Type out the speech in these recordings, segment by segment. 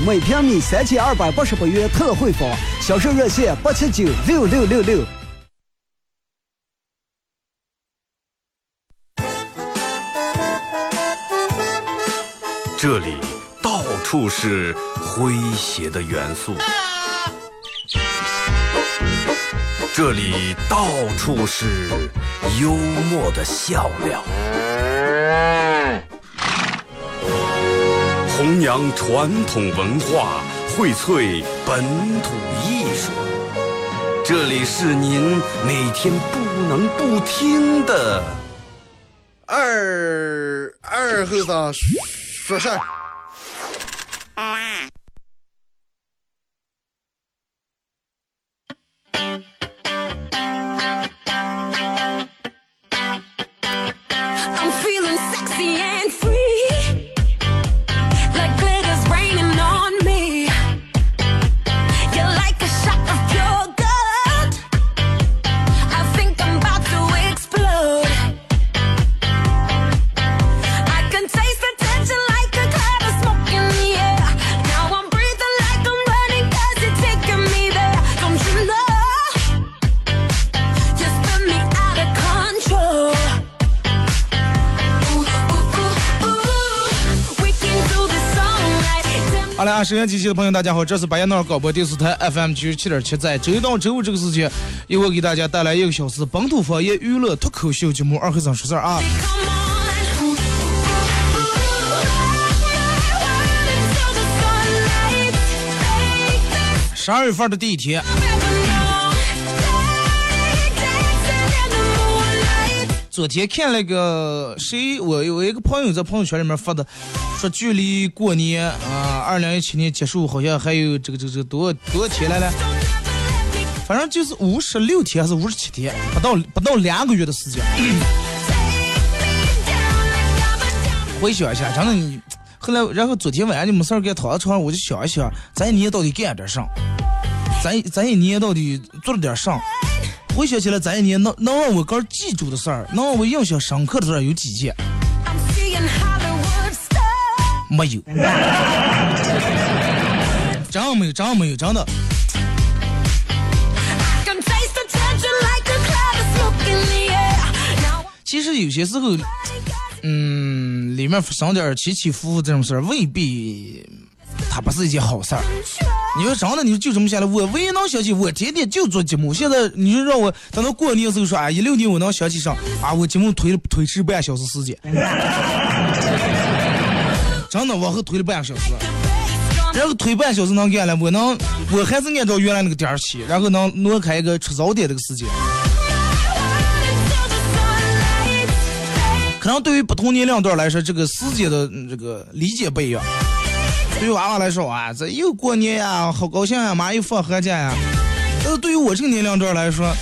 每平米三千二百八十八元特惠房，销售热线八七九六六六六。这里到处是诙谐的元素，这里到处是幽默的笑料。弘扬传统文化，荟萃本土艺术。这里是您每天不能不听的二二后生说事儿。I'm feeling sexy 收音机前的朋友，大家好，这是白彦淖尔广播电视台 FM 九十七点七，在周一到周五这个时间，由我给大家带来一个小时本土方言娱乐脱口秀节目《二黑三说事》啊。十二月份的第一天，昨天看那个谁，我有一个朋友在朋友圈里面发的，说距离过年啊，二零一七年结束好像还有这个这个这个多多少天来了？反正就是五十六天还是五十七天，不到不到两个月的时间。回想一下，真的你，后来然后昨天晚上就没事儿干，躺在床上我就想一想，咱一年到底干了点啥？咱咱一年到底做了点啥？回想起来，这一年能能让我哥记住的事儿，能让我印象深刻的事儿有几件？没有，真没有，真没有，真的。其实有些时候，嗯，里面发生点起起伏伏这种事儿，未必它不是一件好事儿。你说真的，你说就这么下来，我唯一能想起，我天天就做节目。现在你说让我等到过年时候说，啊，一六年我能想起上啊，我节目推了推迟半小时时间，真的往后推了半小时，然后推半小时能干了，我能我还是按照原来那个点儿起，然后能挪开一个吃早点这个时间。可能对于不同年龄段来说，这个时间的这个理解不一样。对于娃娃来说啊，这又过年呀，好高兴呀，马上又放寒假呀。但是对于我这个年龄段来说，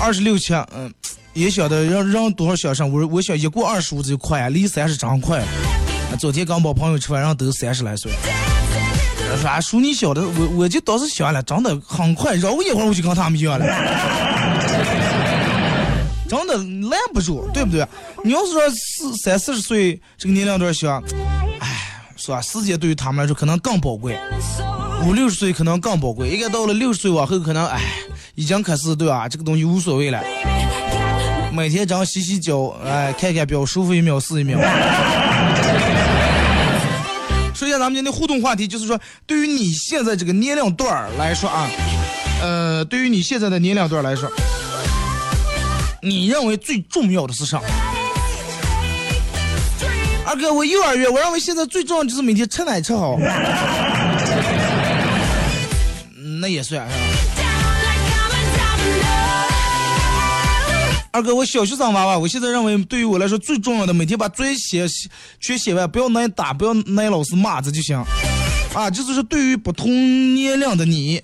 二十六七，嗯，也晓得让让多少想上，我我想一过二十五就快呀，离三十真快。啊昨天刚帮朋友吃饭，然后都三十来岁。说啊，叔你晓得，我我就当时想了，真的很快，绕一会儿我就跟他们一样了。真的拦不住，对不对？你要是说四三四十岁这个年龄段想，哎，是吧？时间对于他们来说可能更宝贵，五六十岁可能更宝贵，应该到了六十岁往后，可能哎，已经开始对吧？这个东西无所谓了，每天只要洗洗脚，哎，看看表，舒服一秒是一秒。说一下咱们今天互动话题，就是说，对于你现在这个年龄段来说啊，呃，对于你现在的年龄段来说。你认为最重要的是啥？二哥，我幼儿园，我认为现在最重要就是每天吃奶吃好。那也算是吧。二哥，我小学生娃娃，我现在认为对于我来说最重要的，每天把作业写全写完，不要挨打，不要挨老师骂，这就行。啊，就是说对于不同年龄的你。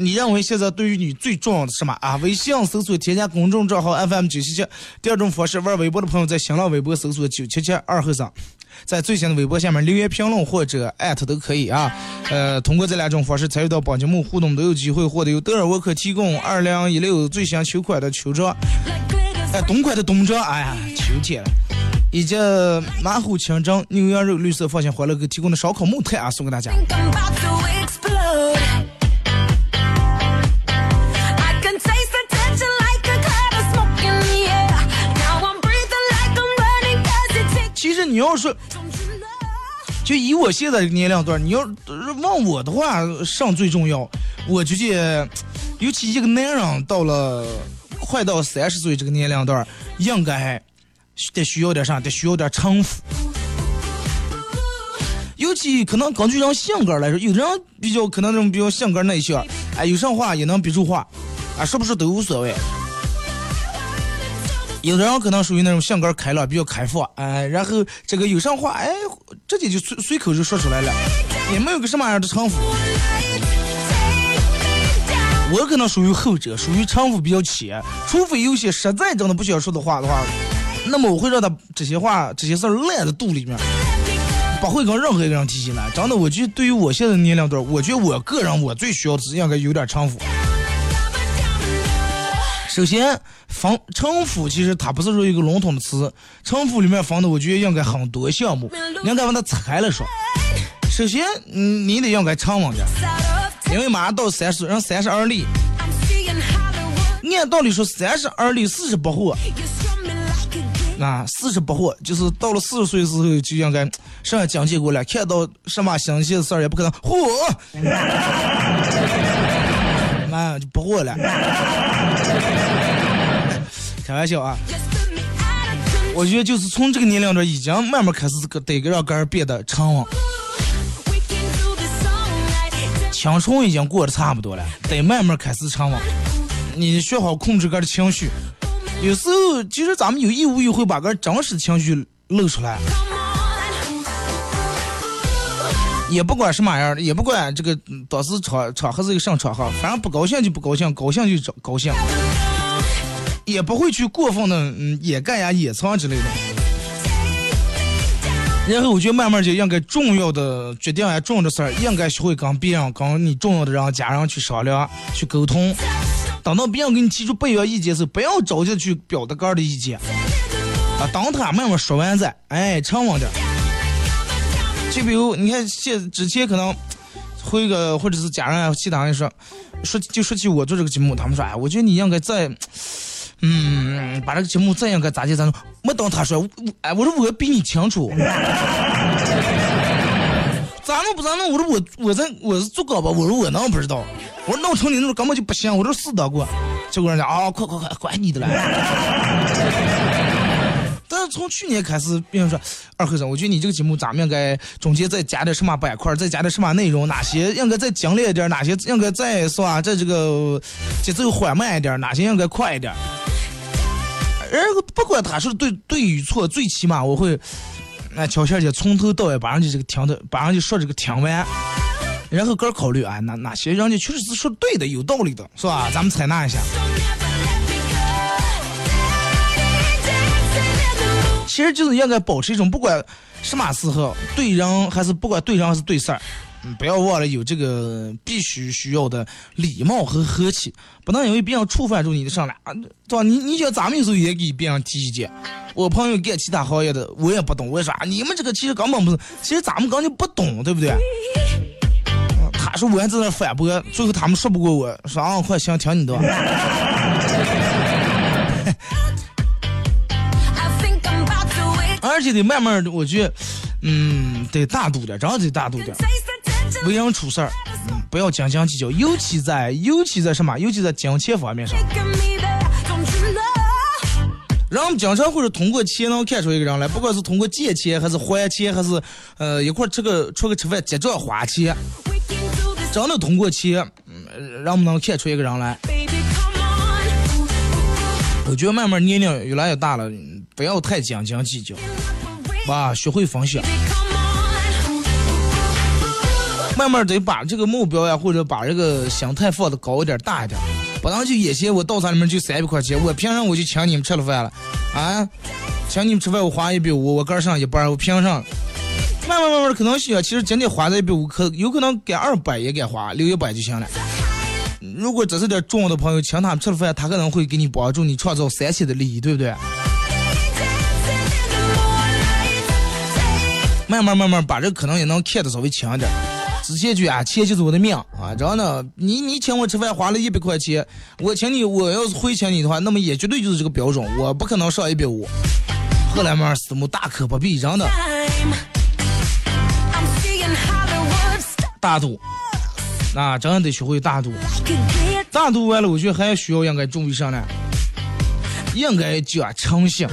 你认为现在对于你最重要的是什么啊？微信搜索添加公众账号 FM 九七七。第二种方式，玩微博的朋友在新浪微博搜索九七七二后生，在最新的微博下面留言评论或者艾特都可以啊。呃，通过这两种方式参与到本节目互动，都有机会获得由德尔沃克提供二零一六最新秋款的秋装，哎，冬款的冬装，哎呀，秋天了。以及马虎清蒸牛羊肉绿色放心欢乐给提供的烧烤木炭啊，送给大家。你要是就以我现在这个年龄段，你要是问我的话，上最重要。我觉得，尤其一个男人到了快到三十岁这个年龄段，应该得需要点啥？得需要点城府。尤其可能根据人性格来说，有的人比较可能这种比较性格内向，哎，有啥话也能憋住话，啊，是不是都无所谓。有的人可能属于那种性格开朗、比较开放，哎，然后这个有啥话，哎，直接就随随口就说出来了，也没有个什么样的城府。我可能属于后者，属于城府比较浅，除非有些实在真的不想说的话的话，那么我会让他这些话、这些事儿烂在肚里面，不会跟任何一个人提起来。真的，我觉得对于我现在年龄段，我觉得我个人我最需要的是应该有点城府。首先，分城府其实它不是说一个笼统的词，城府里面分的我觉得应该很多项目，应该把它拆开了说。首先，嗯，你得应该沉稳点，因为马上到三十岁，人三十而立.按道理说三十而立，四十不惑.啊，四十不惑，就是到了四十岁的时候就应该上讲解过了，看到什么新鲜的事儿也不可能。嚯，妈 就不惑了，开玩笑啊。我觉得就是从这个年龄段已经慢慢开始这个得让个人变得沉稳.青春已经过得差不多了，得慢慢开始沉稳。你学好控制个人的情绪，有时候其实咱们有意无意会把个人真实情绪露出来，也不管什么样的，也不管这个嗯当时场场合是一个什么场合，反正不高兴就不高兴，高兴就高兴，也不会去过分的嗯掩盖呀、掩藏之类的。然后我觉得慢慢就应该重要的决定啊，重要的事儿，应该学会跟别人、跟你重要的人、家人去商量、去沟通。等到别人给你提出不一样意见时候，不要着急去表达个人的意见啊，等他慢慢说完再，哎，沉稳点。就比如你看现之前可能会个或者是家人啊，其他人说说就说起我做这个节目，他们说哎，我觉得你应该再。嗯，把这个节目再应该咋地咋弄？没等他说，哎，我说我比你清楚，咋弄不咋弄？我说我我在我是做高吧，我说我能不知道？我说弄成你那种根本就不行，我说试到过。结果人家啊，快快快，管你的了。但是从去年开始，别人说二和尚，我觉得你这个节目咱们应该中间再加点什么板块，再加点什么内容，哪些应该再精炼一点，哪些应该再是吧，在这个节奏缓慢一点，哪些应该快一点。然后不管他说对对与错，最起码我会，那乔小姐从头到尾把人家这个听的，把人家说这个听完，然后个儿考虑，哎，哪哪些人家确实是说对的，有道理的，是吧？咱们采纳一下。其实就是应该保持一种不管什么时候对人还是不管对人还是对事儿，不要忘了有这个必须需要的礼貌和和气，不能因为别人触犯住你的上来啊，对吧？你你想咱们有时候也给别人提意见，我朋友干其他行业的，我也不懂，我也说，你们这个其实根本不是，其实咱们根本就不懂，对不对？他说我还在那反驳，最后他们说不过我，说啊，快行，听你的。而且得慢慢的，我觉得，嗯，得大度点，真的得大度点。为人处事儿，嗯，不要斤斤计较，尤其在尤其在什么，尤其在金钱方面上，人们经常会是通过钱能看出一个人来，不管是通过借钱，还是还钱，还是呃一块儿吃个出个吃饭结账花钱，真的通过钱，嗯，人们能看出一个人来。我觉得慢慢年龄越来越大了，不要太斤斤计较，吧，学会分享，慢慢得把这个目标呀，或者把这个心态放的高一点、大一点，不能就眼前我到餐里面就三百块钱，我凭啥我就请你们吃了饭了，啊，请你们吃饭我花一百五，我个上一半，我凭啥？慢慢慢慢可能想，其实今天花这一百五，可有可能给二百也给花，留一百就行了。如果只是点重要的朋友，请他们吃了饭，他可能会给你帮助你创造三千的利益，对不对？慢慢慢慢把这可能也能看得稍微强一点。之前就啊，钱就是我的命啊，然后呢，你你请我吃饭花了一百块钱，我请你，我要是回请你的话，那么也绝对就是这个标准，我不可能上一百五。后来慢慢思慕大可不必，真的大度，那，真的得学会大度。大度完了，我觉得还需要应该注意上呢，应该讲诚信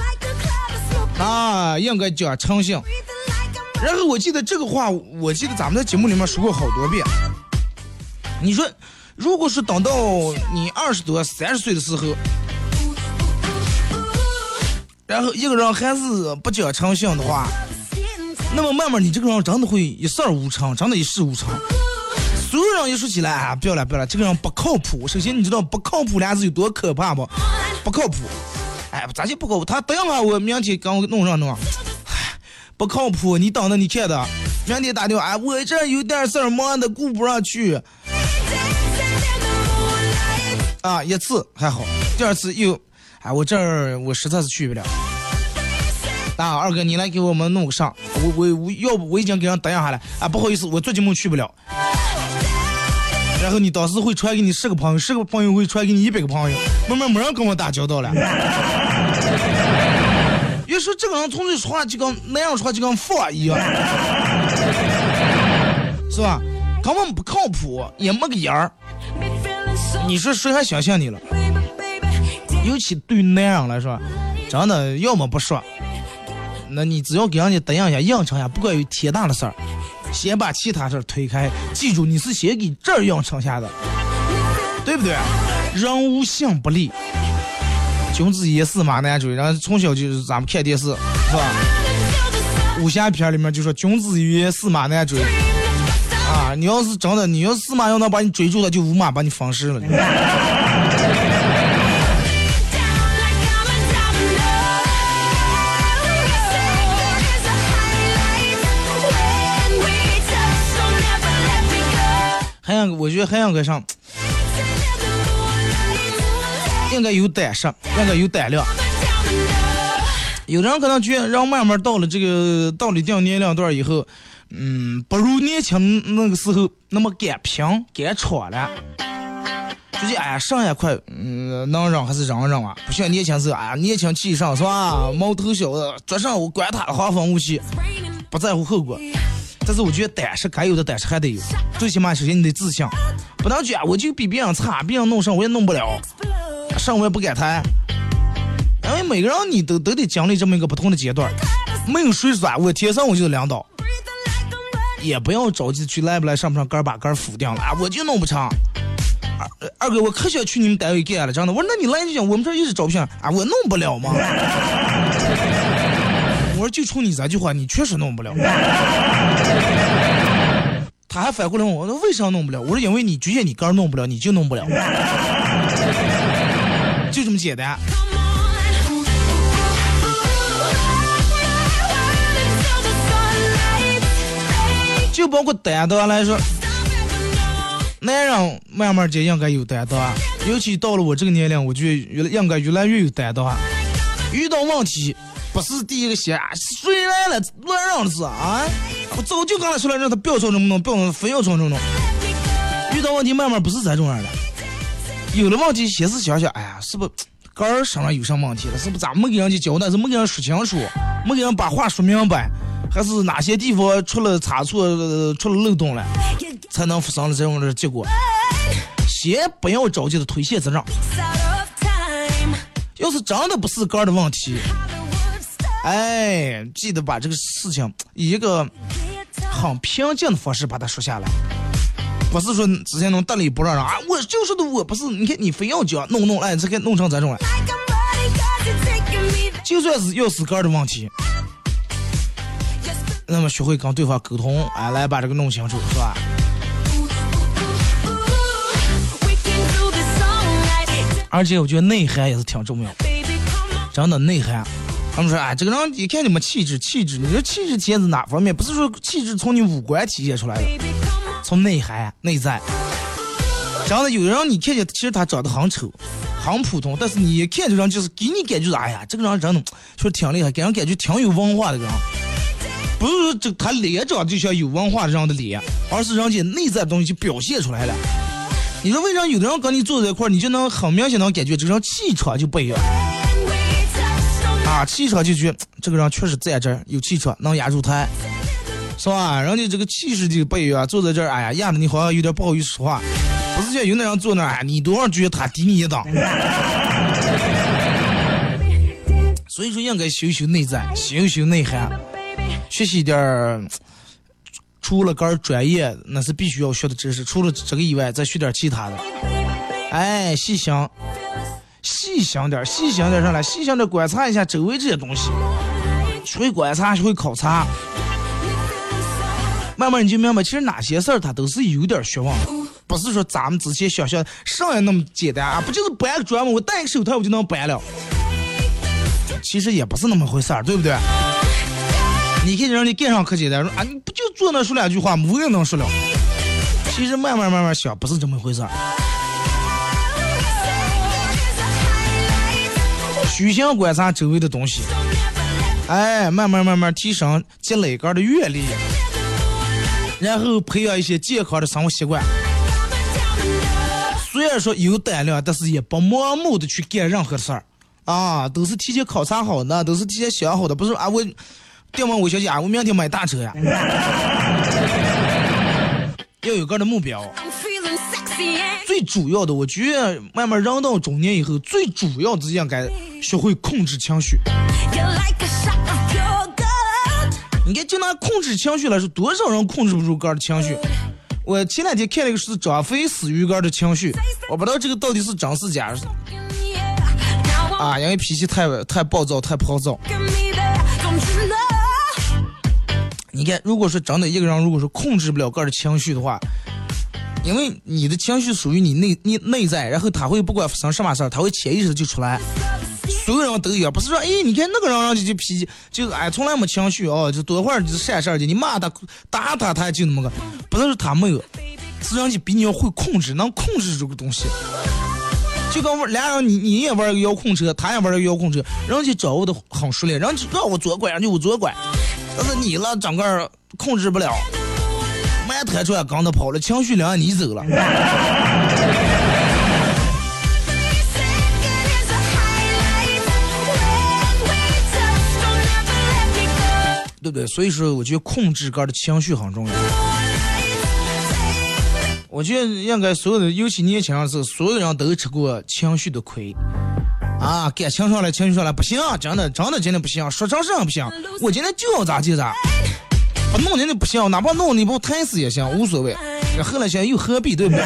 啊，应该讲诚信。然后我记得这个话，我记得咱们在节目里面说过好多遍。你说，如果是等到你二十多、三十岁的时候，然后一个人还是不讲诚信的话，那么慢慢你这个人真的会一事无成，真的一事无成。所有人一说起来啊，不要了不要了，这个人不靠谱。首先你知道不靠谱俩字有多可怕不？不靠谱，哎，咋就不靠谱？他等一会儿我明天给我弄上弄，不靠谱。你等着你看的，明天打电话，哎，我这有点事儿，忙的顾不上去啊。一次还好，第二次又，哎，我这儿我实在是去不了。啊，二哥，你来给我们弄个上，我我我要不我已经给人答应下来啊，不好意思，我最近没去不了。然后你当时会传给你十个朋友，十个朋友会传给你一百个朋友，慢慢没人跟我打交道了。你说这个人从这说话就跟那样说话就跟佛一样，是吧？根本不靠谱，也没个样儿。你说谁还相信你了？尤其对于男人来说，真的要么不说，那你只要给人家答应一下、应承一下，不管有天大的事儿，先把其他事儿推开。记住，你是先给这儿应承下的，对不对？人无信不立，君子一驷马难追。然后从小就是咱们看电视，是吧？武侠片里面就说君子一言，驷马难追。啊，你要是真的，你要是驷马要能把你追住了，就五马把你放尸了。还想，我觉得还想搁上，应该有胆识，应该有胆量。有人可能觉得，人慢慢到了这个到了一定年龄段以后，嗯，不如年轻那个时候那么敢拼敢闯了。就觉得哎呀，上也快，嗯，能忍还是忍忍啊！不像年轻时候，哎呀，年轻气盛是吧？毛头小子，桌上我管他的花风武器，不在乎后果。但是我觉得胆识该有的胆识还得有，最起码首先你得自信，不能觉我就比别人差，别人弄上我也弄不了。上我也不敢谈，因为每个人你都都得经历这么一个不同的阶段，没有谁说啊我天生我就是领导，也不要着急去来不来上不上杆把杆儿 phủ 定了啊，我就弄不成。二二哥，我可想去你们单位干了，真的。我说那你来就行，我们这一直招聘啊，我弄不了吗？我说就冲你这句话，你确实弄不了。他还反过来问我，说为啥弄不了？我说因为你局限你杆弄不了，你就弄不了，么简单。就包括担当来说，男人慢慢间应该有担当，尤其到了我这个年龄，我就越应该越来越有担当。遇到问题，不是第一个先啊，谁来了乱让的是啊？我早就跟他说了，让他不要朝这么弄，不要非要朝这么弄。遇到问题慢慢不是这种人了，有了问题先是想想，哎呀，是不是杆儿身上有什么问题了？是不是咱没给人家交代，是没给人说清楚，没给人把话说明白，还是哪些地方出了差错、出了漏洞了？才能发生了这种的结果。先不要着急的推卸责任，要是真的不是杆儿的问题，哎，记得把这个事情以一个很平静的方式把它说下来，不是说之前能得理不让人啊，我就说的我不是，你看你非要讲弄弄，哎，这个弄成这种了，就算是要是杆儿的问题，那么学会跟对方沟通，哎，来把这个弄清楚，是吧？而且我觉得内涵也是挺重要的。真的内涵。他们说，哎，这个人一看就没气质，气质，你说气质体现在哪方面？不是说气质从你五官体现出来的，从内涵、内在。真的，有的人你看见其实他长得很丑，很普通，但是你一看这人就是给你感觉是，哎呀，这个人真的确实挺厉害，给人感觉挺有文化的人。不是说这他脸长就像有文化人的脸，而是人家内在的东西就表现出来了。你说为啥有的人跟你坐在一块儿，你就能很明显能感觉这个人气场就不一样啊，气场就觉得这个人确实在这儿有气场，能压住台，是吧？人家这个气势就不一样，坐在这儿，哎呀，压的你好像有点不好意思说话，不是像有那人坐那儿，哎，你多少觉得他低你一档。所以说，应该修修内在，修修内涵，学习点儿除了个专业那是必须要学的知识，除了这个以外，再学点其他的。哎，细想，细想点儿，细想点儿上来，细想点儿观察一下周围这些东西，学会观察，学会考察，慢慢你就明白，其实哪些事儿它都是有点学问，不是说咱们之前想象上来那么简单啊，不就是搬个砖吗？我戴个手套我就能搬了。其实也不是那么回事儿，对不对？你看人家干上可简单，说啊，你不就坐那说两句话，没人能说了。其实慢慢慢慢想，不是这么回事儿。虚心观察周围的东西，哎，慢慢慢慢提升积累个的阅历，然后培养一些健康的生活习惯。虽然说有胆量，但是也不盲目的去干任何事儿。啊，都是提前考察好的，都是提前想好的，不是啊？我电问我小姐啊，我明天买大车呀，要有个的目标。最主要的，我觉得慢慢人到中年以后，最主要的应该学会控制情绪。你看，就拿控制情绪来说，多少人控制不住个的情绪？我前两天看了一个是张飞死于个的情绪，我不知道这个到底是真是假。啊，因为脾气太太暴躁，太暴躁。你看，如果说真的一个人，如果说控制不了个人情绪的话，因为你的情绪属于你内你内在，然后他会不管发生什么事儿，他会潜意识就出来。所有人都一样，不是说哎，你看那个人，人家就脾气就哎从来没情绪哦，就多会儿就闪事儿去，你骂他打他，他就那么个，不是说他没有，是人家比你要会控制，能控制这个东西。就跟我俩人，你你也玩个遥控车，他也玩个遥控车，人家掌握的很熟练，人家让我左拐，人家我左拐，但是你了整个控制不了，慢抬出来刚他跑了，情绪让你走了，对不对？所以说，我觉得控制个的情绪很重要。我觉得应该所有的，尤其年轻的时，所有人都吃过情绪的亏，啊，感情上来，情绪上来不行，真的，真的，真的不行，说成这样不行，我今天就要咋就咋，不弄人家不行，哪怕弄你不疼死也行，无所谓。后来想又何必，对不对？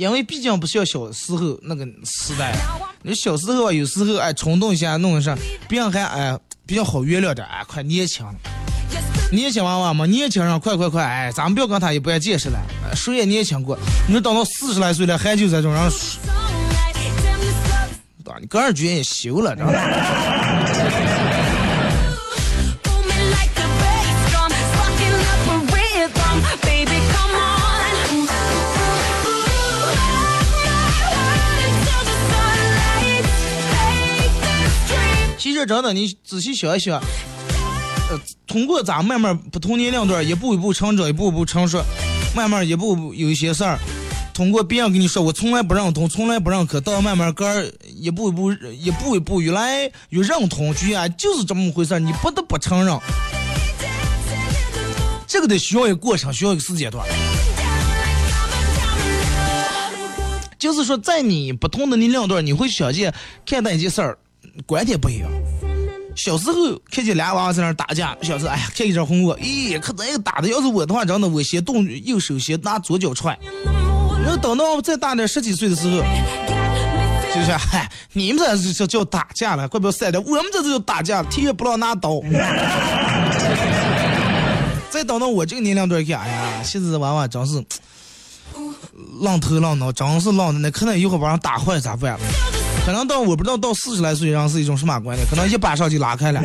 因为毕竟不像小时候那个时代，你小时候啊，有时候哎冲动一下弄一下，别人还哎比较好原谅点，哎快年轻，年轻娃娃嘛，年轻人快快快，哎咱们不要跟他一般见识了，谁也年轻过，你说等到四十来岁了还就在这种人，你个人觉也修了，知道吧？其实真的，你仔细想一想，呃，通过咱慢慢不同年龄段一步一步成长，一步一步成熟，慢慢一步有一些事儿，通过别人跟你说我从来不认同，从来不认可，到慢慢个儿一步一步一步一步越来越认同，居然就是这么回事儿，你不得不承认，这个得需要一个过程，需要一个时间段。就是说，在你不同的年龄段，你会想见看待一件事儿。观点不一样。小时候看见俩娃娃在那打架，小时候哎呀看一阵红火，咦可这个打的要是我的话，真的我先动右手先拿左脚踹。然后等到再大点十几岁的时候，就是嗨你们这叫叫打架了，怪不得晒的，我们这就叫打架，天也不让拿刀。再等到我这个年龄段看，哎呀现在的娃娃真是浪头浪脑，真是浪的，那可能一会儿把人打坏咋办？可能到我不知道到四十来岁人是一种什么观念，可能一巴掌就拉开了，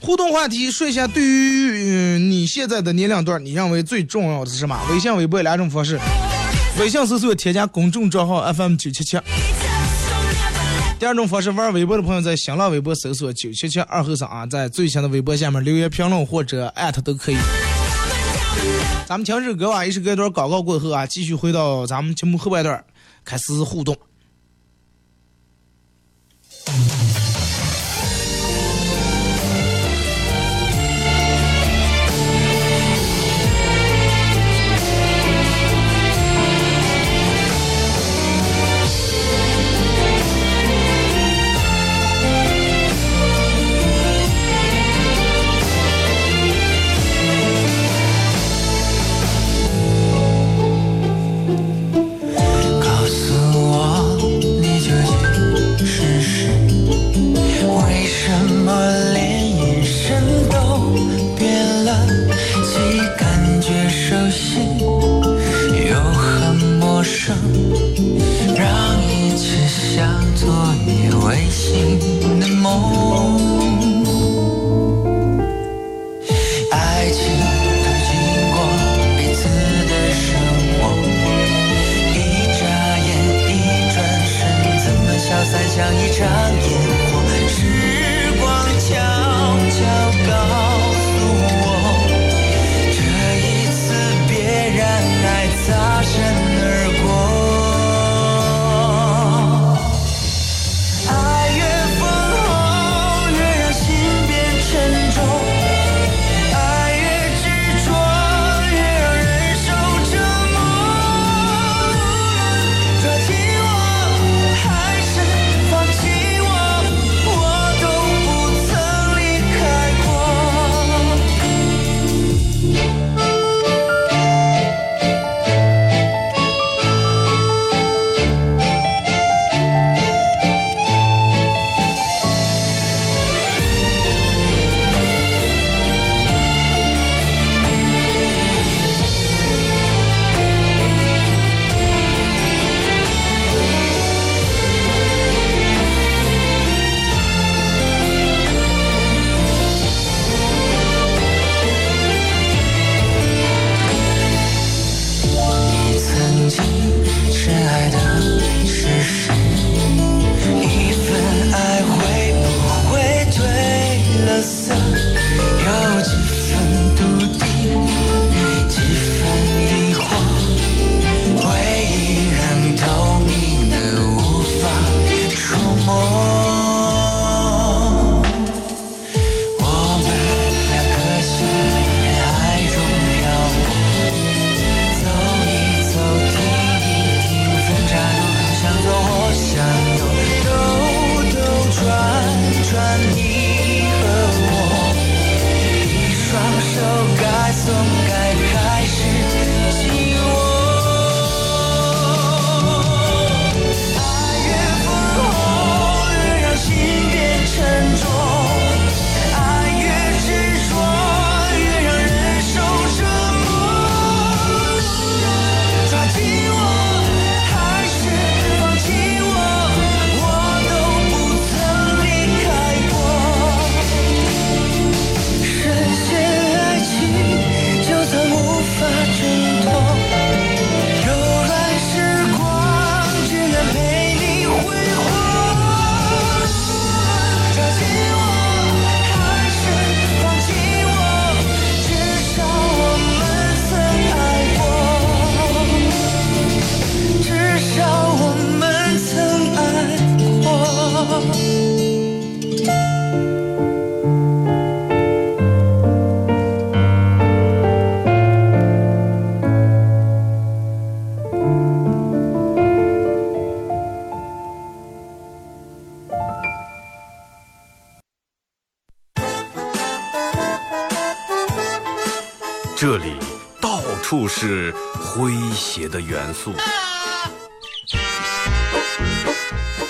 互动话题说一下，对于、呃你现在的年龄段，你认为最重要的是什么？微信、微博两种方式。微信搜索添加公众账号 FM 九七七。第二种方式，玩微博的朋友在新浪微博搜索九七七二后生啊，在最新的微博下面留言评论或者艾特都可以。咱们听首歌啊，一首歌一段广告过后啊，继续回到咱们节目后半段，开始互动。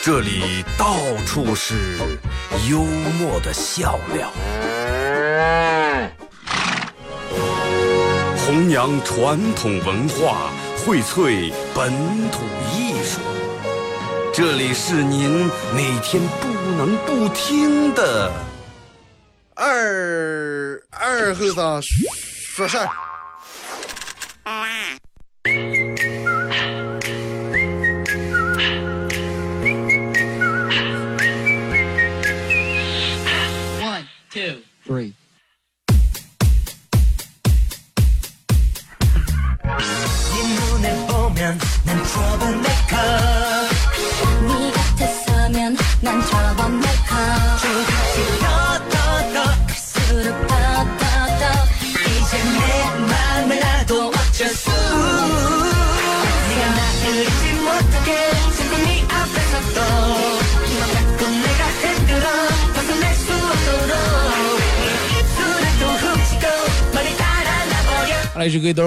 这里到处是幽默的笑料。弘扬传统文化，荟萃本土艺术。这里是您每天不能不听的二二后生说事儿。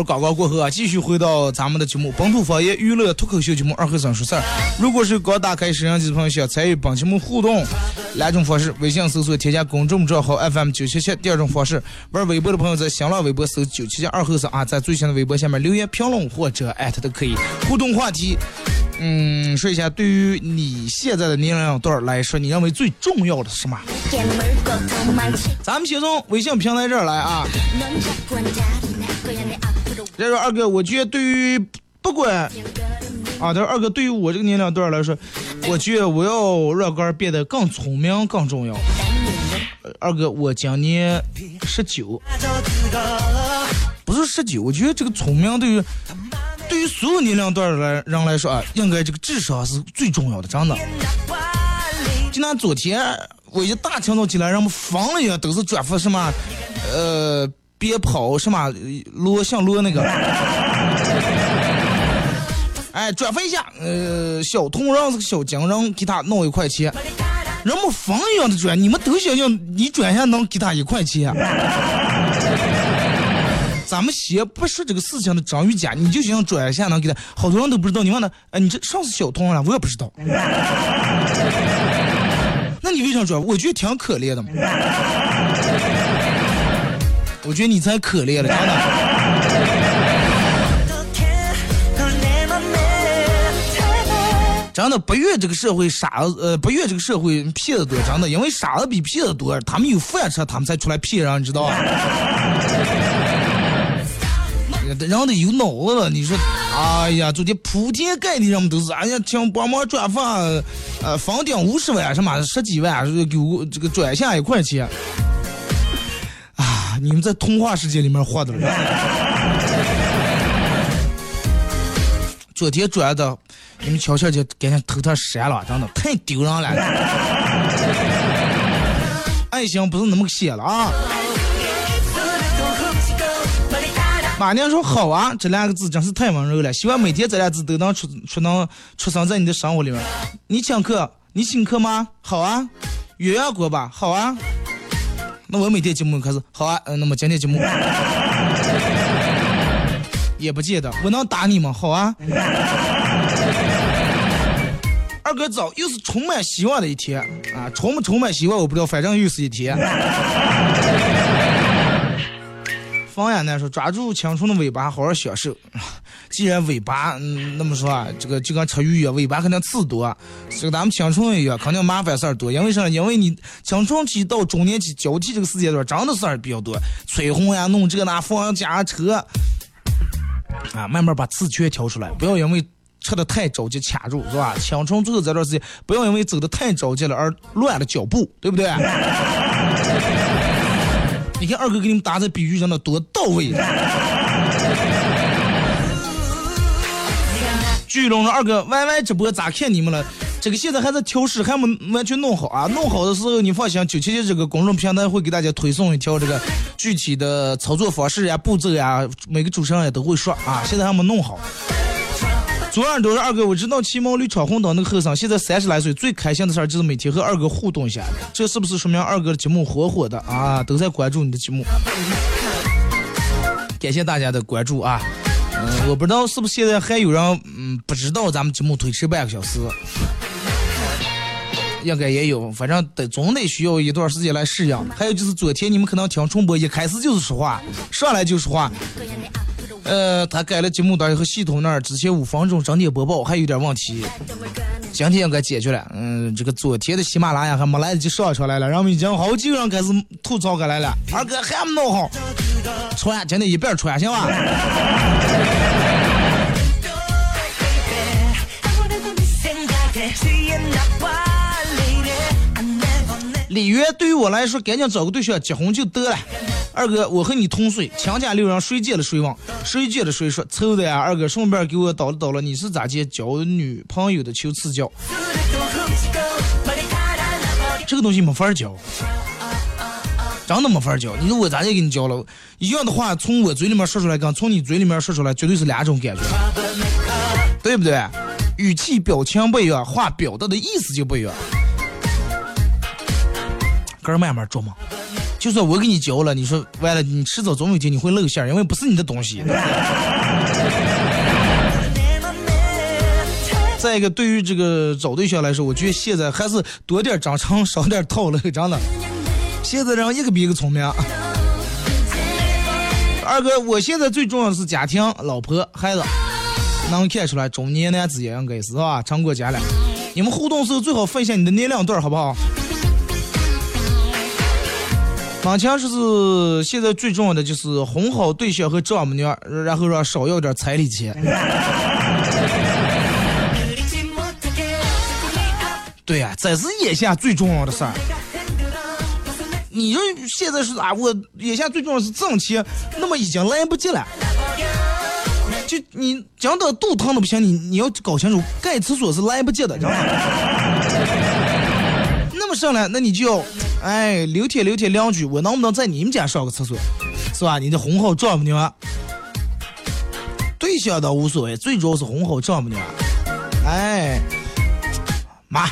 广告过后啊，继续回到咱们的节目《本土方言娱乐脱口秀节目二后生说事儿》。如果是刚打开摄像机的朋友，想参与本节目互动两种方式：微信搜索添加公众账号 FM 九七七；第二种方式，玩微博的朋友在新浪微博搜九七七二后生啊，在最新的微博下面留言评论或者艾特都可以互动话题。嗯，说一下，对于你现在的年龄段来说，你认为最重要的什么？咱们先从微信平台这儿来啊。再说二哥，我觉得对于不管啊，他说二哥，对于我这个年龄段来说，我觉得我要让哥变得更聪明更重要。二哥，我今年十九，不是十九，我觉得这个聪明对于对于所有年龄段来人来说啊，应该这个智商是最重要的，真的。就拿昨天，我一大清早起来，人们疯了一样，都是转发什么，呃。别跑什么罗像罗那个，哎，转发一下，呃，小铜人是个小金人，给他弄一块钱，人们疯一样的转，你们都想要，你转一下能给他一块钱。咱们先不说这个事情的真与假，你就想转一下能给他，好多人都不知道。你问他，哎，你这上次小通了，我也不知道。那你为啥转？我觉得挺可怜的嘛。我觉得你才可怜了，真的。不愿这个社会傻子，呃，不愿这个社会骗子多，真的，因为傻子比骗子多，他们有饭吃，他们才出来骗人，你知道吧？人得有脑子了，你说，哎呀，昨天铺天盖地人们都是，哎呀，请帮忙转发，呃，房顶五十万，什么十几万，给我这个转下一块钱，你们在童话世界里面活的了。昨天转的，你们悄悄就赶紧头条删了，真的太丢人了。爱情不是那么写了啊。马娘说好啊，这两个字真是太温柔了。希望每天这两个字都能出出能出生在你的生活里面。你请客，你请客吗？好啊，鸳鸯锅吧，好啊。那我每天节目开始好啊，嗯，那么今天节目也不见得，我能打你吗？好啊。二哥早，又是充满希望的一天啊！充不充满希望我不知道，反正又是一天。方亚楠说：“抓住青春的尾巴，好好享受。既然尾巴，嗯，那么说啊，这个就跟吃鱼一样，尾巴肯定刺多。这个咱们青春一样，肯定麻烦事儿多。因为啥？因为你青春期到中年期交替这个时间段，真的事儿比较多，催婚呀，弄这个那房家车，啊，慢慢把刺全挑出来，不要因为吃的太着急卡住，是吧？青春最后这段时间，不要因为走的太着急了而乱了脚步，对不对？”你看二哥给你们打的比喻真的多到位。巨龙说二哥 YY 直播咋看你们了？这个现在还在调试，还没完全弄好啊！弄好的时候你放心，九七七这个公众平台会给大家推送一条这个具体的操作方式呀、步骤呀，每个主持人也都会说啊。现在还没弄好。昨晚都是二哥，我知道骑毛驴闯红灯那个后生，现在三十来岁，最开心的事儿就是每天和二哥互动一下，这是不是说明二哥的节目火火的啊？都在关注你的节目，感谢大家的关注啊！嗯，我不知道是不是现在还有人嗯不知道咱们节目推迟半个小时，应该也有，反正得总得需要一段时间来适应。还有就是昨天你们可能听重播，一开始就是说话，上来就说话。呃，他改了节目单和系统那儿之前五分钟整点播报还有点问题，今天应该解决了。嗯，这个昨天的喜马拉雅还没来得及上传来了，然后已经好几个人开始吐槽过来了。二哥还没弄好，传今天一边传行吧。李约对于我来说，赶紧找个对象结婚就得了。二哥，我和你同岁，强家六人，谁借了谁忘，谁借了谁说凑的呀。二哥，顺便给我叨了叨了，你是咋接交女朋友的？求赐教。这个东西没法教，真的没法教。你说我咋就给你教了？一样的话从我嘴里面说出来，跟从你嘴里面说出来，绝对是两种感觉，对不对？语气、表情不一样，话表达的意思就不一样。哥儿慢慢琢磨。就算我给你教了，你说完了，你迟早总有一天你会露馅儿，因为不是你的东西。再一个，对于这个找对象来说，我觉得现在还是多点真诚，少点套路，真的。现在人一个比一个聪明。二哥，我现在最重要的是家庭、老婆、孩子，能看出来中年男子也应该是吧？成过家了。你们互动时候最好分享你的年龄段，好不好？满强说是现在最重要的就是哄好对象和丈母娘，然后让少要点彩礼钱。对呀、这是眼下最重要的事儿。你说现在是啊，我眼下最重要是挣钱，那么已经来不及了。就你讲的肚疼的不行，你你要搞清楚，盖厕所是来不及的，知道吗？那么上来，那你就要，哎，留天留天两句，我能不能在你们家上个厕所，是吧？你的哄好丈母娘，对象倒无所谓，最主要是哄好丈母娘。哎，妈，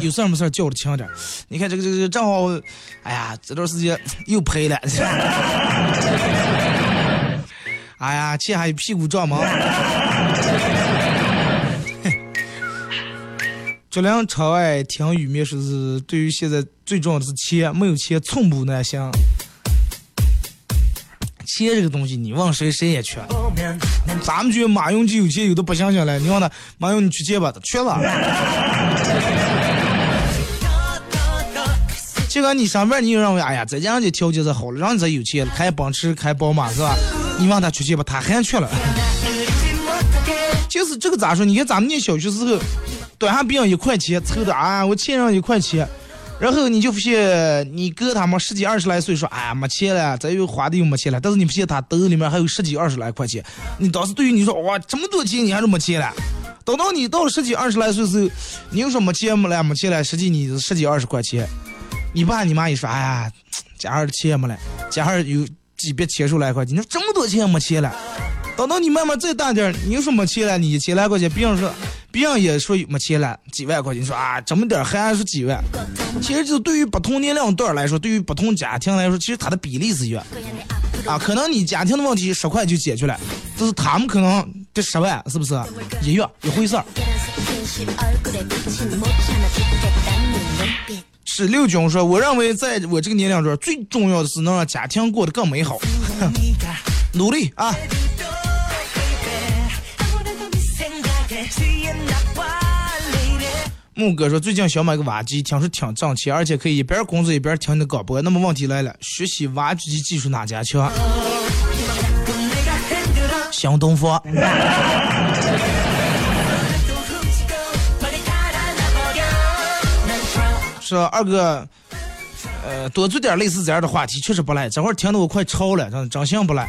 有事没事叫的轻点。你看这个这个正好，哎呀，这段时间又赔了，哎呀，钱还有屁股胀吗？竹林朝外听雨面说是对于现在最重要的是钱，没有钱寸步难行。钱这个东西，你问谁谁也缺。咱们觉得马云就有钱，有的不想想了。你问他，马云你去借吧，他缺了。这个你上班你就认为，哎呀，这家人家条件是好了，让你这有钱了，开奔驰开宝马是吧？你问他去借吧，他还缺了。就是这个咋说？你看咱们念小学时候，短下别人一块钱凑的啊，我欠人一块钱，然后你就发现你哥他们十几二十来岁说，哎没钱了，咱又花的又没钱了，但是你发现他兜里面还有十几二十来块钱，你当时对于你说哇这么多钱你还是没钱了，等到你到了十几二十来岁时候，你又说没钱没了没钱了，实际你十几二十块钱，你爸你妈一说，哎呀家上的钱没了，家上有几百千数来块钱，你说这么多钱没钱了。等到你慢慢再大点，你又说没钱了，你一千来块钱，别人说，别人也说没钱了，几万块钱，说啊这么点还是几万？其实就对于不同年龄段来说，对于不同家庭来说，其实它的比例是一样。啊，可能你家庭的问题十块就解决了，但是他们可能这十万是不是一样一回事儿？十六军说，我认为在我这个年龄段，最重要的是能让家庭过得更美好。努力啊！木哥说：“最近想买个挖机，听说挺挣钱，而且可以一边工作一边听你的广播。那么问题来了，学习挖掘机技术哪家强？向东方。说二哥，呃，多做点类似这样的话题，确实不赖。这会儿听得我快超了，真真心不赖。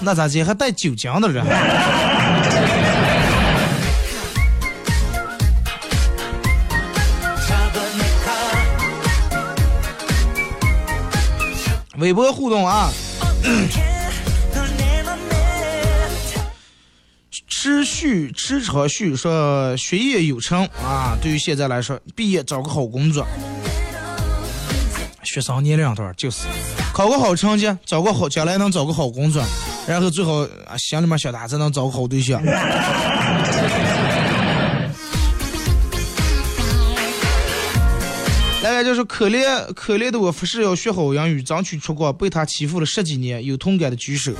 那咋接还带酒精的人？”微博互动啊，持续持长续说学业有成啊，对于现在来说，毕业找个好工作，学生年龄段就是考个好成绩，找个好将来能找个好工作，然后最好啊心里面想他才能找个好对象。大概就是可怜可怜的我，不是要学好英语，争取出国，被他欺负了十几年，有同感的举手。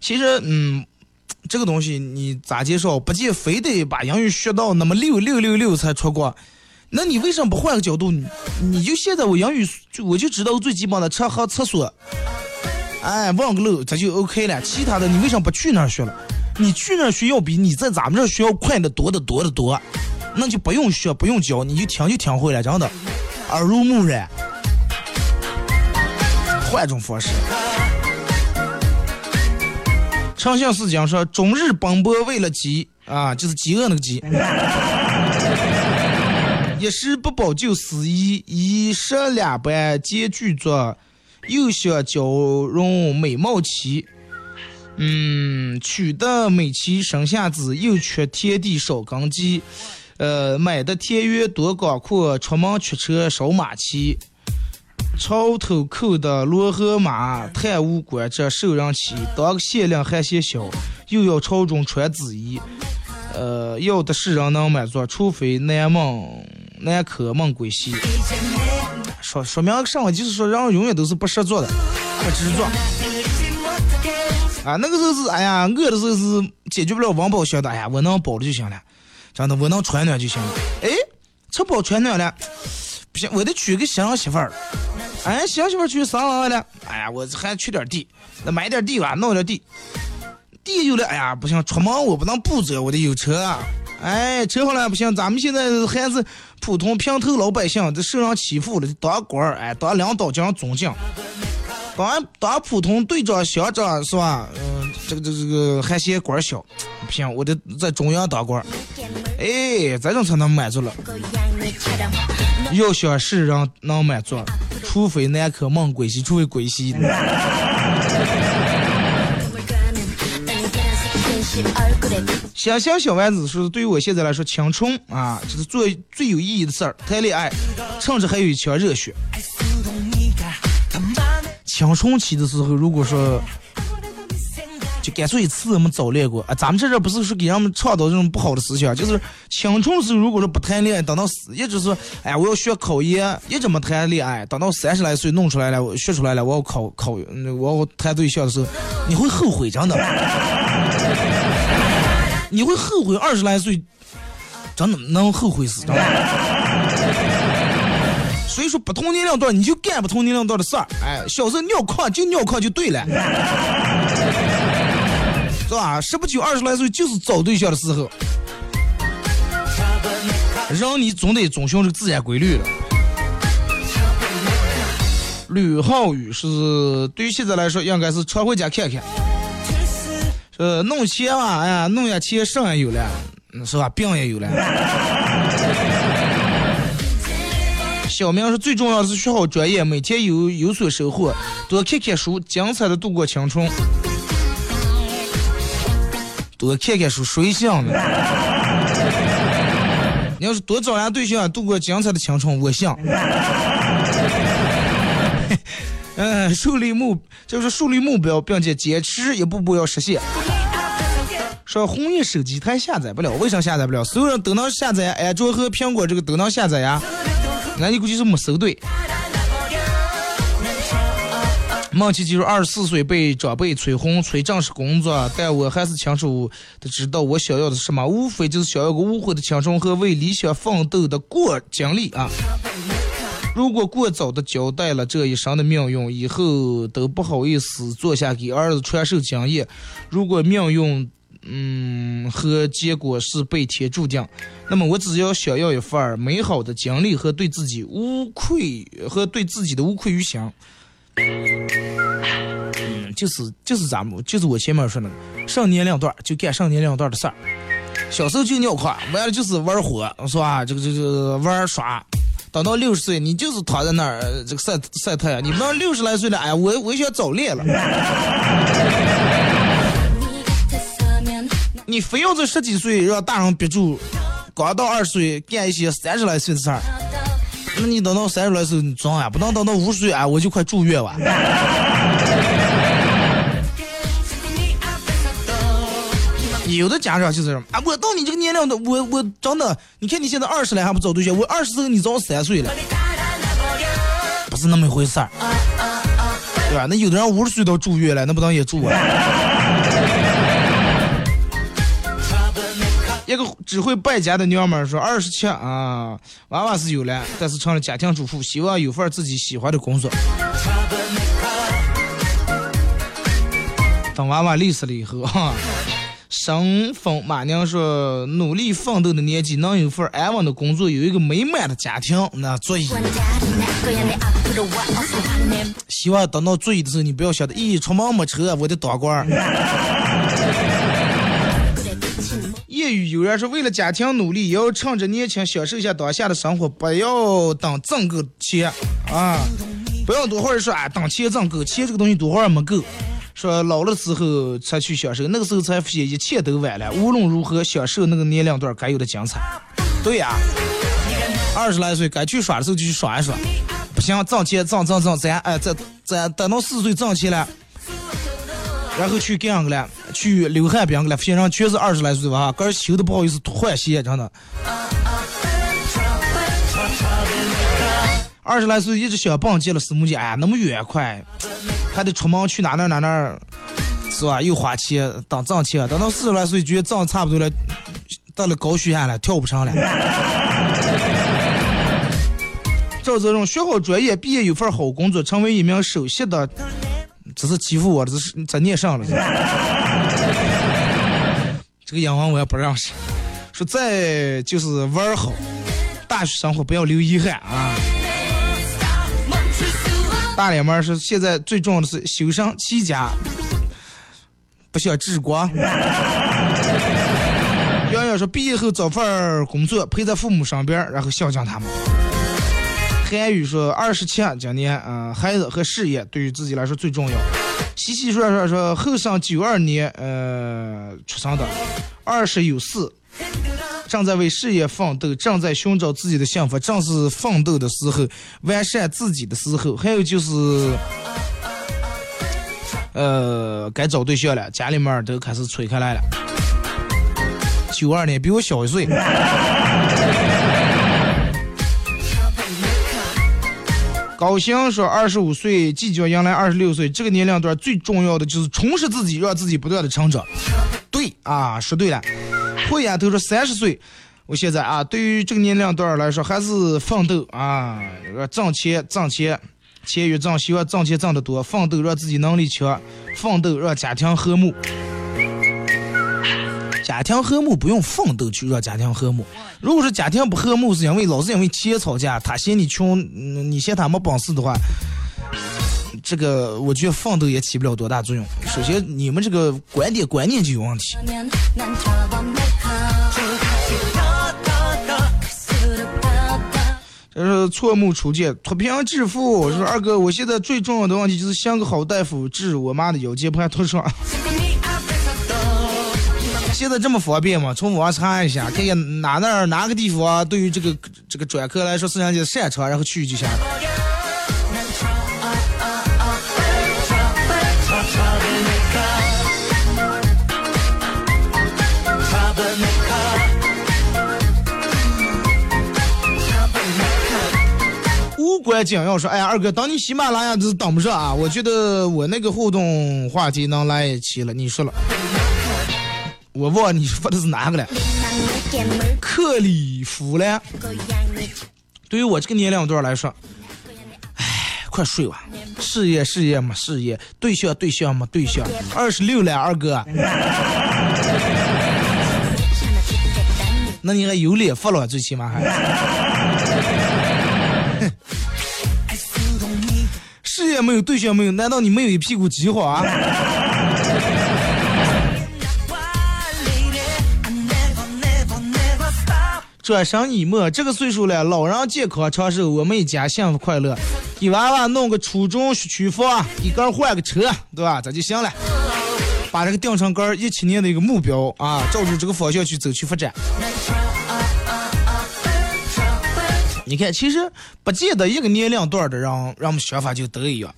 其实，嗯，这个东西你咋介绍，不见非得把英语学到那么六六六六才出国。那你为什么不换个角度？你就现在我英语就我就知道最基本的吃喝厕所，哎，忘个漏这就 OK 了。其他的你为什么不去那儿学了？你去那儿学要比你在咱们这儿学要快的多得多得多，那就不用学不用教，你就听就听会了，真的耳濡目染。换种方式。诚信是讲说，终日奔波为了饥啊，就是饥饿那个饥。一时不饱就思衣，一食两半皆具足。又想娇容美貌妻，嗯，娶得美妻生下子，又缺天地少根基。呃，买的田园多广阔，出门驱车少马骑。朝头扣的罗河马，贪污官这受人欺。当个县令还嫌小，又要朝中穿紫衣。呃，要的是人能满足，除非南梦南柯梦归西。说说明什么？就是说人永远都是不识做的，不执着。啊，那个时候是哎呀，饿的时候是解决不了温饱想的，哎呀，我能饱了就行了，真的我能穿暖就行了。哎，吃饱穿暖了，不行，我得娶个新媳妇儿。哎，新媳妇儿娶生儿了，哎呀，我还缺点地，那买点地吧，弄点地。地有了，哎呀，不行，出门我不能不走，我得有车啊。哎，车好了不行，咱们现在还是普通平头老百姓，这受人欺负了，当官儿，哎，当领导将总将，当当普通队长、乡长是吧？嗯，这个这这个还嫌官儿小，不行，我得在中央当官。哎，这种才能满足了。要想使人能满足，除非南柯梦归西，除非归西。想想小丸子说，对于我现在来说，青春啊，这是做最有意义的事儿。谈恋爱，趁着还有一腔热血。青春期的时候，如果说就干脆一次我们早恋过啊，咱们这这不是说给人们倡导这种不好的思想，就是青春时如果说不谈恋爱，等到死，一直是哎我要学考研，一直没谈恋爱，等到三十来岁弄出来了，我学出来了，我要考考，我要谈对象的时候，你会后悔，真的。你会后悔二十来岁，真的能后悔死，真的。所以说不同年龄段你就干不同年龄段的事儿，哎，小时候尿炕就尿炕就对了，是吧？十不九二十来岁就是找对象的时候，人你总得遵循这个自然规律了。吕浩宇是对于现在来说应该是常回家看看。呃，弄钱嘛，哎呀，弄下钱，肾也有了，是吧？病也有了。小明是，最重要的是学好专业，每天有有所收获，多看看书，精彩的度过青春。多看看书，谁想呢？你要是多找人对象，度过精彩的青春，我想。嗯，树立目就是树立目标，并且坚持一步步要实现。说红叶手机它下载不了，为啥下载不了？所有人都能下载，安卓和苹果这个都能下载呀。那你估计是没搜对。梦琪就是二十四岁被长辈催婚催正式工作，但我还是清楚的知道我想要的是什么，无非就是想要个无悔的青春和为理想奋斗的过经历啊。如果过早的交代了这一生的命运，以后都不好意思坐下给儿子传授经验。如果命运，嗯，和结果是被天注定，那么我只要想要一份美好的经历和对自己无愧和对自己的无愧于心。嗯，就是就是咱们就是我前面说的，上年龄段就干上年龄段的事儿。小时候就尿炕，完了就是玩火，是吧？这个这个玩耍。等到六十岁，你就是躺在那儿，这个晒晒太阳。你到六十来岁了，哎，我我想早恋了。你非要在十几岁让大人憋住，刚到二十岁干一些三十来岁的事儿，那你等到三十来岁你装啊？不能等到五十岁啊，我就快住院了。有的家长就是啊，我到你这个年龄的，我我真的，你看你现在二十来还不找对象，我二十岁你找我三岁了，不是那么一回事儿，对吧？那有的人五十岁都住院了，那不能也住啊。一个只会败家的娘们儿说：“二十七啊，娃娃是有了，但是成了家庭主妇，希望有份自己喜欢的工作。等娃娃累死了以后，哈，生风马娘说：努力奋斗的年纪，能有份安稳的工作，有一个美满的家庭，那足以。希望等到醉的时候，你不要想着，咦，出门没车，我得当官有人说，为了家庭努力，也要趁着年轻享受一下当下的生活，不要等挣够钱啊！不要多会儿说啊，等钱挣够，钱这个东西多会儿没够，说老了之后才去享受，那个时候才发现一切都晚了。无论如何，享受那个年龄段该有的精彩。对呀、二十来岁该去耍的时候就去耍一耍，不行挣钱挣挣挣，咱哎咱咱等到四十岁挣钱了。然后去干个了，去流汗冰个了，现上全是二十来岁吧，哈，个儿羞的不好意思换鞋，真的。二十来岁一直想蹦极了私募界，哎呀，那么远快，还得出门去哪哪哪哪，是吧？又花钱当挣钱，等到四十来岁觉得挣差不多了，到了高血压了，跳不上了。赵泽荣学好专业，毕业有份好工作，成为一名首席的。这是欺负我，这是在念上了。这个英文我也不认识。说再就是玩儿好，大学生活不要留遗憾啊。大脸妹儿说现在最重要的是修身齐家，不想治国。洋洋说毕业后找份儿工作，陪在父母身边，然后孝敬他们。韩语说二十七，今年啊、孩子和事业对于自己来说最重要。西西说说说后生九二年呃出生的，二十有四，正在为事业奋斗，正在寻找自己的幸福，正是奋斗的时候，完善自己的时候。还有就是，呃，该找对象了，家里面都开始催开来了。九二年比我小一岁。高兴说，二十五岁即将迎来二十六岁，这个年龄段最重要的就是充实自己，让自己不断的成长。对啊，说对了。慧眼都说三十岁，我现在啊，对于这个年龄段来说，还是奋斗啊，挣钱挣钱，钱越挣，希望挣钱挣得多，奋斗让自己能力强，奋斗让家庭和睦。家庭和睦不用奋斗去让家庭和睦。如果说家庭不和睦是因为老是因为钱吵架，他嫌你穷，你嫌他没本事的话，这个我觉得奋斗也起不了多大作用。首先你们这个观点观念就有问题。这是错目初见，脱贫致富。我说二哥，我现在最重要的问题就是想个好大夫治我妈的腰间盘突出。现在这么方便吗？从网上查一下，看看哪那儿哪个地方啊对于这个这个专科来说是人家擅长，然后去就行了。无关紧要说，哎呀，二哥，当你喜马拉雅是当不上啊！我觉得我那个互动话题能来一期了，你说了，我忘了你说的是哪个了？克里夫了。对于我这个年龄段来说，哎，快睡吧，事业事业嘛事业，对象对象嘛对象，二十六了，二哥，那你还有脸发了，最起码还。事业没有，对象没有，难道你没有一屁股计划啊？转身已末，这个岁数了，老人健康长寿，我们一家幸福快乐。给娃娃弄个初中学区房，一个换个车，对吧？这就行了。把这个定成个一七年的一个目标啊，照着这个方向去走去发展。你看，其实不见得一个年龄段的人，人们想法就都一样。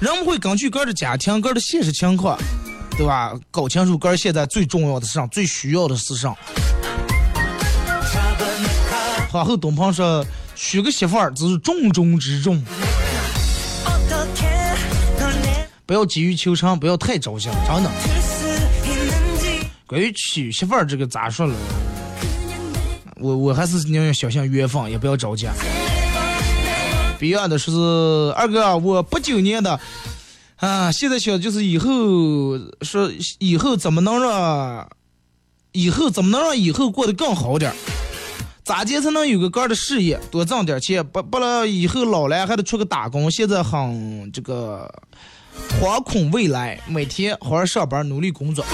人们会根据个的家庭、个的现实情况，对吧？搞清楚个现在最重要的是啥，最需要的是啥。皇后东鹏说，娶个媳妇儿只是重中之重，不要急于求成，不要太着急，真的。关于娶媳妇儿这个咋说了？我我还是宁愿相信缘分，也不要着急。别样的说是二哥，我八九年的，啊，现在想就是以后说以后怎么能让以后怎么能让以后过得更好点儿？咋接才能有个个儿的事业，多挣点钱？不不了，以后老了还得出个打工。现在很这个惶恐未来，每天好好上班，努力工作。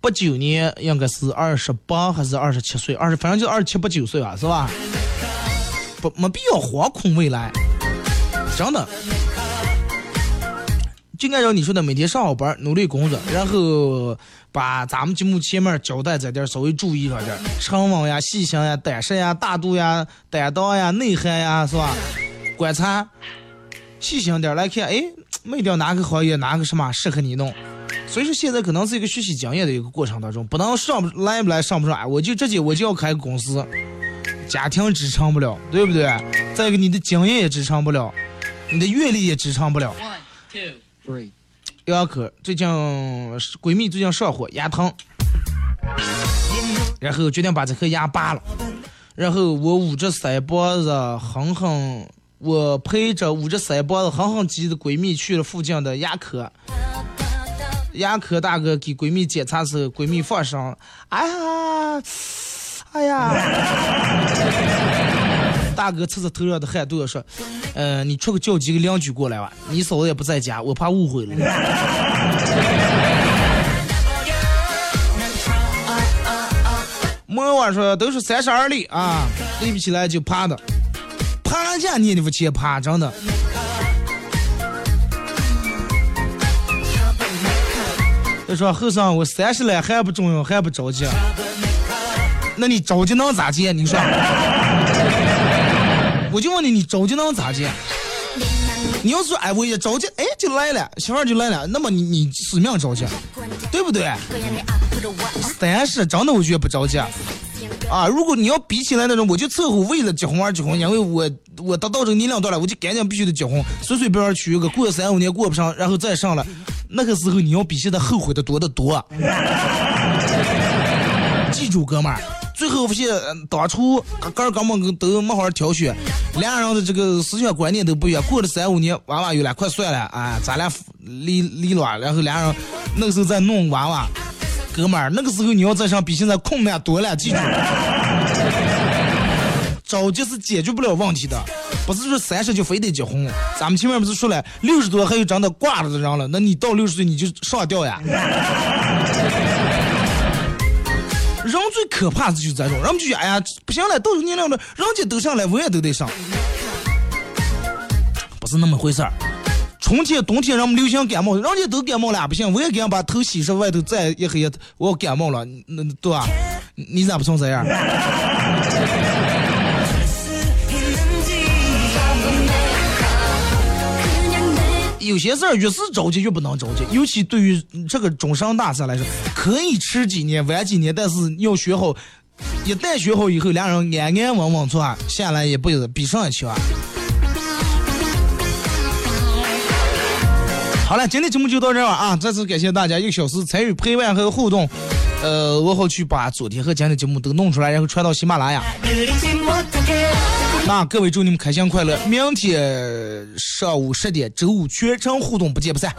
八九年应该是二十八还是二十七岁？二十反正就二十七八九岁吧，是吧？不，没必要惶恐未来，真的。就按照你说的，每天上好班，努力工作，然后把咱们节目前面交代这点稍微注意上点，沉稳呀、细心呀、胆识呀、大度呀、担当呀、内涵呀，是吧？观察，细心点来看，哎，没掉哪个行业哪个什么适合你弄。所以说现在可能是一个学习经验的一个过程当中，不能上不来不来上不上，哎，我就直接我就要开个公司，家庭支撑不了，对不对？再一个你的经验也支撑不了，你的阅历也支撑不了。One, two, three. 杨可最近闺蜜最近上火牙疼，然后决定把这颗牙拔了，然后我捂着腮帮子哼哼，我陪着捂着腮帮子哼哼唧的闺蜜去了附近的牙科。牙科大哥给闺蜜检查时，闺蜜放声：“哎呀，哎呀！”大哥擦擦头上的汗，都要说：“呃，你出去叫几个邻居过来吧，你嫂子也不在家，我怕误会了。”莫晚说都是三十而立啊，立不起来就趴的，爬架你也不去爬，真的。就说后生我三十了还不重要，还不着急，那你着急能咋接？你说，我就问你，你着急能咋急？你要说哎，我也着急，哎就来了，媳妇就来了，那么你你死命着急，对不对？三十真的我觉得不着急。啊，如果你要比起来那种，我就凑合为了结婚而结婚，因为我我达到这个年龄段了，我就赶紧必须得结婚，随随便便娶一个，过三五年过不上，然后再上了，那个时候你要比现在后悔的多得多。记住，哥们儿，最后发现当初哥儿哥们都没好好挑选，两人的这个思想观念都不一样，过了三五年娃娃有了，快算了，啊，咱俩离离了，然后两人那个时候再弄娃娃。哥们儿，那个时候你要再上，比现在困难多了，记住。着急是解决不了问题的，不是说三十就非得结婚。咱们前面不是说了，六十多还有长得挂着的人了，那你到六十岁你就上吊呀。最可怕的就是这种，人们就觉得哎呀不行了，到这个年龄了，人家都上来，我也都得上，不是那么回事儿。春天、冬天，人们流行感冒，人家都感冒了，不行，我也给人把头洗上，外头再一黑，我感冒了，那对吧？你咋不成这样？有些事儿越是着急越不能着急，尤其对于这个终身大事来说，可以吃几年、玩几年，但是要学好。一旦学好以后，两人安安稳稳做下来，也不比上一强。好了，今天节目就到这儿了啊！再次感谢大家一个小时参与陪伴和互动。呃，我好去把昨天和今天的节目都弄出来，然后传到喜马拉雅。那各位祝你们开心快乐！明天上午十点，周五全程互动，不见不散。